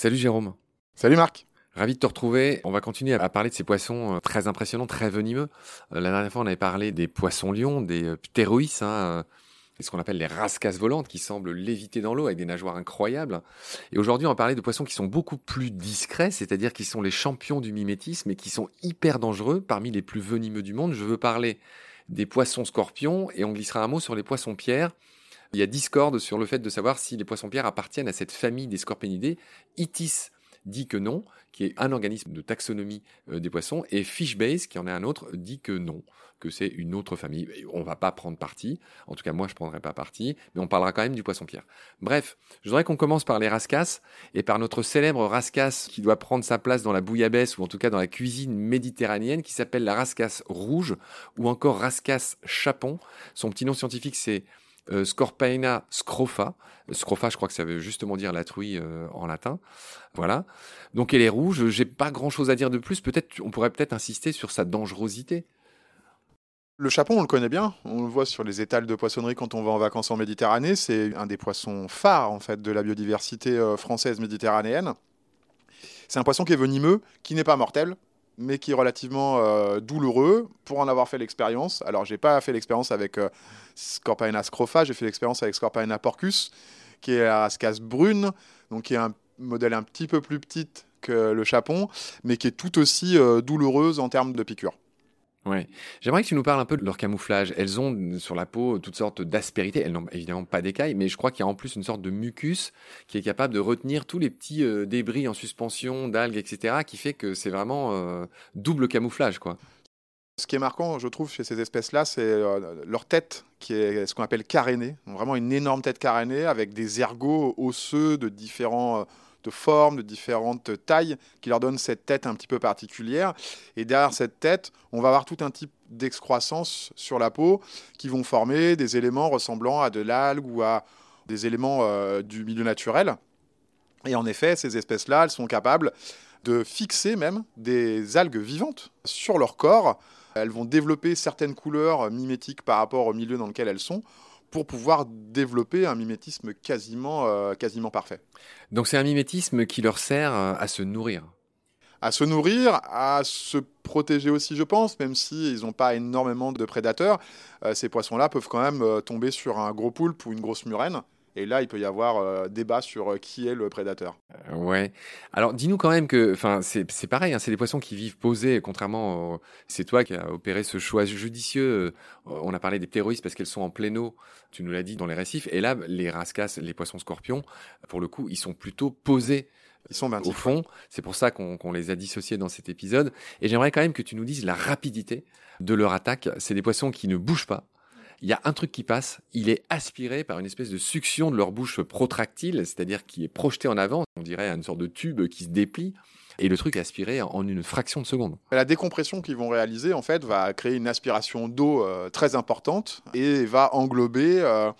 Salut Jérôme. Salut Marc. Ravi de te retrouver. On va continuer à parler de ces poissons euh, très impressionnants, très venimeux. Euh, la dernière fois, on avait parlé des poissons lions, des euh, ptéroïs, hein, ce qu'on appelle les rascasses volantes qui semblent léviter dans l'eau avec des nageoires incroyables. Et aujourd'hui, on va parler de poissons qui sont beaucoup plus discrets, c'est-à-dire qui sont les champions du mimétisme et qui sont hyper dangereux parmi les plus venimeux du monde. Je veux parler des poissons scorpions et on glissera un mot sur les poissons pierres. Il y a discorde sur le fait de savoir si les poissons pierres appartiennent à cette famille des scorpionidae. Itis dit que non, qui est un organisme de taxonomie euh, des poissons, et Fishbase, qui en est un autre, dit que non, que c'est une autre famille. On va pas prendre parti, en tout cas moi je prendrai pas parti, mais on parlera quand même du poisson-pierre. Bref, je voudrais qu'on commence par les rascasses, et par notre célèbre rascasse qui doit prendre sa place dans la bouillabaisse, ou en tout cas dans la cuisine méditerranéenne, qui s'appelle la rascasse rouge, ou encore rascasse chapon. Son petit nom scientifique c'est euh, scrofa. Scrofa, je crois que ça veut justement dire la truie euh, en latin. Voilà. Donc elle est rouge. J'ai pas grand chose à dire de plus. Peut-être, on pourrait peut-être insister sur sa dangerosité. Le chapon, on le connaît bien. On le voit sur les étals de poissonnerie quand on va en vacances en Méditerranée. C'est un des poissons phares en fait de la biodiversité euh, française méditerranéenne. C'est un poisson qui est venimeux, qui n'est pas mortel, mais qui est relativement euh, douloureux pour en avoir fait l'expérience. Alors, j'ai pas fait l'expérience avec euh, Scorpaena scrofa, j'ai fait l'expérience avec Scorpaena porcus, qui est à rascasse brune, donc qui est un modèle un petit peu plus petit que le chapon, mais qui est tout aussi euh, douloureuse en termes de piqûre. Ouais. J'aimerais que tu nous parles un peu de leur camouflage. Elles ont sur la peau toutes sortes d'aspérités. Elles n'ont évidemment pas d'écailles, mais je crois qu'il y a en plus une sorte de mucus qui est capable de retenir tous les petits euh, débris en suspension, d'algues, etc., qui fait que c'est vraiment euh, double camouflage, quoi. Ce qui est marquant, je trouve, chez ces espèces-là, c'est euh, leur tête, qui est ce qu'on appelle carénée. Vraiment une énorme tête carénée avec des ergots osseux de différents de formes, de différentes tailles, qui leur donnent cette tête un petit peu particulière. Et derrière cette tête, on va avoir tout un type d'excroissance sur la peau qui vont former des éléments ressemblant à de l'algue ou à des éléments euh, du milieu naturel. Et en effet, ces espèces-là, elles sont capables de fixer même des algues vivantes sur leur corps. Elles vont développer certaines couleurs mimétiques par rapport au milieu dans lequel elles sont pour pouvoir développer un mimétisme quasiment, euh, quasiment parfait. Donc c'est un mimétisme qui leur sert euh, à se nourrir à se nourrir, à se protéger aussi, je pense, même s'ils n'ont pas énormément de prédateurs. Euh, ces poissons-là peuvent quand même tomber sur un gros poulpe ou une grosse murène. Et là, il peut y avoir euh, débat sur euh, qui est le prédateur. Euh, ouais. Alors, dis-nous quand même que, enfin, c'est pareil, hein, c'est des poissons qui vivent posés, contrairement, c'est toi qui as opéré ce choix judicieux. On a parlé des ptéroïs parce qu'elles sont en plein eau, tu nous l'as dit, dans les récifs. Et là, les rascasses, les poissons scorpions, pour le coup, ils sont plutôt posés. Ils sont au fond. C'est pour ça qu'on les a dissociés dans cet épisode. Et j'aimerais quand même que tu nous dises la rapidité de leur attaque. C'est des poissons qui ne bougent pas il y a un truc qui passe, il est aspiré par une espèce de succion de leur bouche protractile, c'est-à-dire qui est projeté en avant, on dirait une sorte de tube qui se déplie, et le truc est aspiré en une fraction de seconde. La décompression qu'ils vont réaliser, en fait, va créer une aspiration d'eau euh, très importante et va englober euh,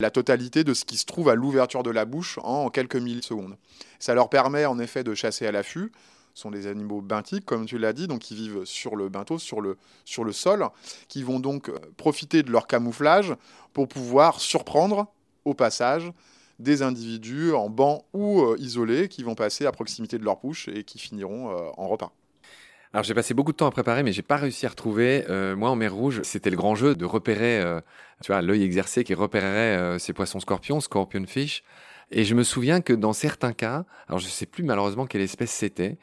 la totalité de ce qui se trouve à l'ouverture de la bouche en quelques millisecondes. Ça leur permet en effet de chasser à l'affût, sont des animaux benthiques, comme tu l'as dit, donc ils vivent sur le bentho, sur le, sur le sol, qui vont donc euh, profiter de leur camouflage pour pouvoir surprendre au passage des individus en banc ou euh, isolés qui vont passer à proximité de leur bouche et qui finiront euh, en repas. Alors j'ai passé beaucoup de temps à préparer, mais j'ai pas réussi à retrouver. moi en mer Rouge, c'était le grand jeu de repérer, tu vois, l'œil exercé qui repérerait ces poissons scorpions, scorpion fish. Et je me souviens que dans certains cas, alors je sais plus malheureusement quelle espèce c'était,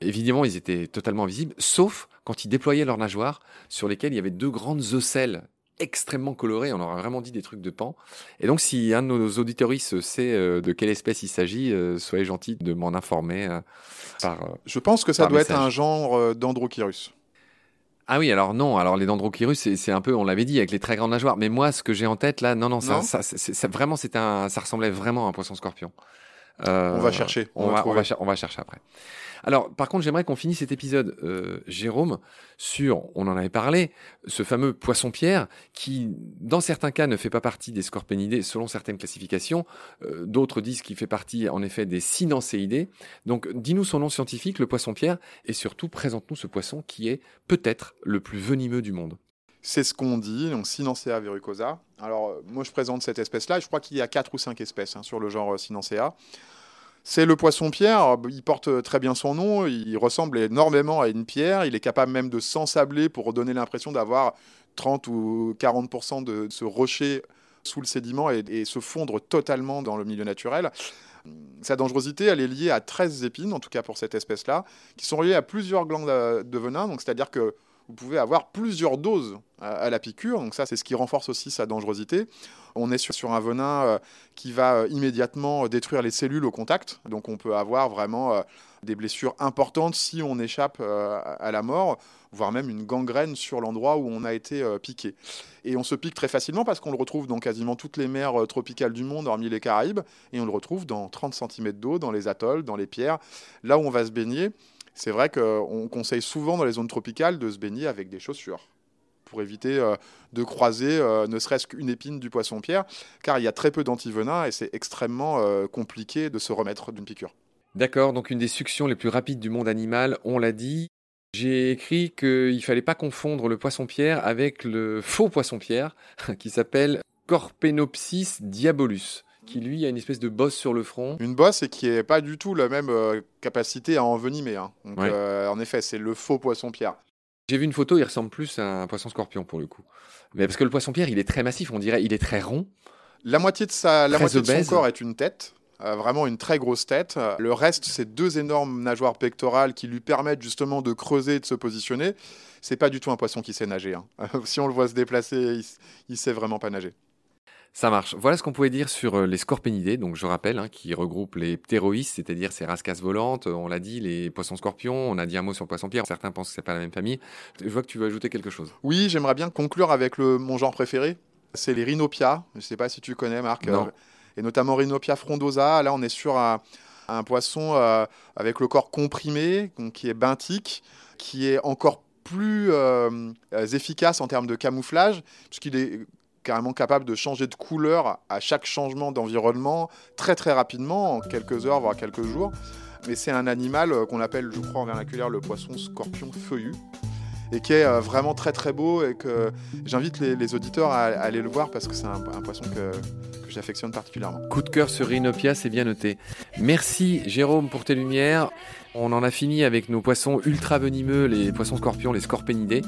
Évidemment, ils étaient totalement invisibles, sauf quand ils déployaient leurs nageoires, sur lesquelles il y avait deux grandes ocelles extrêmement colorées. On aurait vraiment dit des trucs de pan. Et donc, si un de nos auditoristes sait euh, de quelle espèce il s'agit, euh, soyez gentil de m'en informer euh, par. Je pense que ça doit être un genre d'Androchirus. Ah oui, alors non, alors les dendrochirus, c'est un peu, on l'avait dit, avec les très grandes nageoires. Mais moi, ce que j'ai en tête là, non, non, ça, ça, vraiment, c'était un, ça ressemblait vraiment à un poisson scorpion. On va chercher. On, va, on, va, on va chercher après. Alors, par contre, j'aimerais qu'on finisse cet épisode, euh, Jérôme, sur, on en avait parlé, ce fameux poisson-pierre qui, dans certains cas, ne fait pas partie des scorpénidés selon certaines classifications. Euh, d'autres disent qu'il fait partie, en effet, des synancéidés. Donc, dis-nous son nom scientifique, le poisson-pierre, et surtout, présente-nous ce poisson qui est peut-être le plus venimeux du monde. C'est ce qu'on dit, donc Cynancea verrucosa. Alors, euh, moi, je présente cette espèce-là. Je crois qu'il y a quatre ou cinq espèces hein, sur le genre Cynancea. C'est le poisson pierre, il porte très bien son nom, il ressemble énormément à une pierre, il est capable même de s'ensabler pour donner l'impression d'avoir 30 ou 40% de ce rocher sous le sédiment et, se fondre totalement dans le milieu naturel. Sa dangerosité, elle est liée à 13 épines, en tout cas pour cette espèce-là, qui sont reliées à plusieurs glandes de venin, donc c'est-à-dire que vous pouvez avoir plusieurs doses à, la piqûre, donc ça c'est ce qui renforce aussi sa dangerosité. On est sur, un venin euh, qui va euh, immédiatement détruire les cellules au contact, donc on peut avoir vraiment euh, des blessures importantes si on échappe à la mort, voire même une gangrène sur l'endroit où on a été piqué. Et on se pique très facilement parce qu'on le retrouve dans quasiment toutes les mers tropicales du monde, hormis les Caraïbes, et on le retrouve dans 30 cm d'eau, dans les atolls, dans les pierres, là où on va se baigner c'est vrai qu'on conseille souvent dans les zones tropicales de se baigner avec des chaussures pour éviter euh, de croiser euh, ne serait-ce qu'une épine du poisson-pierre, car il y a très peu d'antivenins et c'est extrêmement euh, compliqué de se remettre d'une piqûre. D'accord, donc une des suctions les plus rapides du monde animal, on l'a dit. J'ai écrit qu'il ne fallait pas confondre le poisson-pierre avec le faux poisson-pierre qui s'appelle Corpenopsis diabolus qui lui a une espèce de bosse sur le front. Une bosse et qui n'est pas du tout la même euh, capacité à envenimer. Hein. Donc, euh, en effet, c'est le faux poisson-pierre. J'ai vu une photo, il ressemble plus à un poisson scorpion pour le coup. Mais parce que le poisson-pierre, il est très massif, on dirait, il est très rond. La moitié de, sa, la moitié de son corps est une tête. Euh, vraiment une très grosse tête. Le reste, c'est deux énormes nageoires pectorales qui lui permettent justement de creuser et de se positionner. C'est pas du tout un poisson qui sait nager. Hein. si on le voit se déplacer, il, il sait vraiment pas nager. Ça marche. Voilà ce qu'on pouvait dire sur euh, les scorpénidés, donc je rappelle, hein, qui regroupent les ptéroïs, c'est-à-dire ces rascasses volantes, euh, on l'a dit, les poissons scorpions, on a dit un mot sur le poisson-pierre, certains pensent que c'est pas la même famille. Je vois que tu veux ajouter quelque chose. Oui, j'aimerais bien conclure avec le, mon genre préféré, c'est les rhinopia. Je ne sais pas si tu connais, Marc. Non. Euh, et notamment rhinopia frondosa. Là, on est sur un, poisson avec le corps comprimé, donc, qui est benthique, qui est encore plus efficace en termes de camouflage, puisqu'il est carrément capable de changer de couleur à chaque changement d'environnement très très rapidement, en quelques heures, voire quelques jours. Mais c'est un animal euh, qu'on appelle, je crois en vernaculaire, le poisson scorpion feuillu et qui est euh, vraiment très très beau et que j'invite les, auditeurs à, aller le voir parce que c'est un, poisson que, j'affectionne particulièrement. Coup de cœur sur Rhinopia, c'est bien noté. Merci Jérôme pour tes lumières. On en a fini avec nos poissons ultra venimeux, les poissons scorpions, les scorpénidés.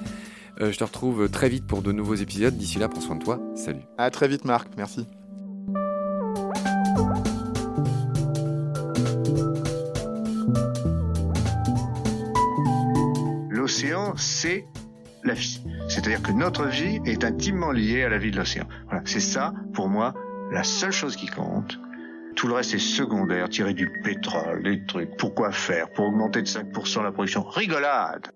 Euh, je te retrouve très vite pour de nouveaux épisodes. D'ici là, prends soin de toi. Salut. À très vite, Marc. Merci. L'océan, c'est la vie. C'est-à-dire que notre vie est intimement liée à la vie de l'océan. Voilà. C'est ça, pour moi, la seule chose qui compte. Tout le reste est secondaire, tirer du pétrole, des trucs. Pourquoi faire? Pour augmenter de 5% la production Rigolade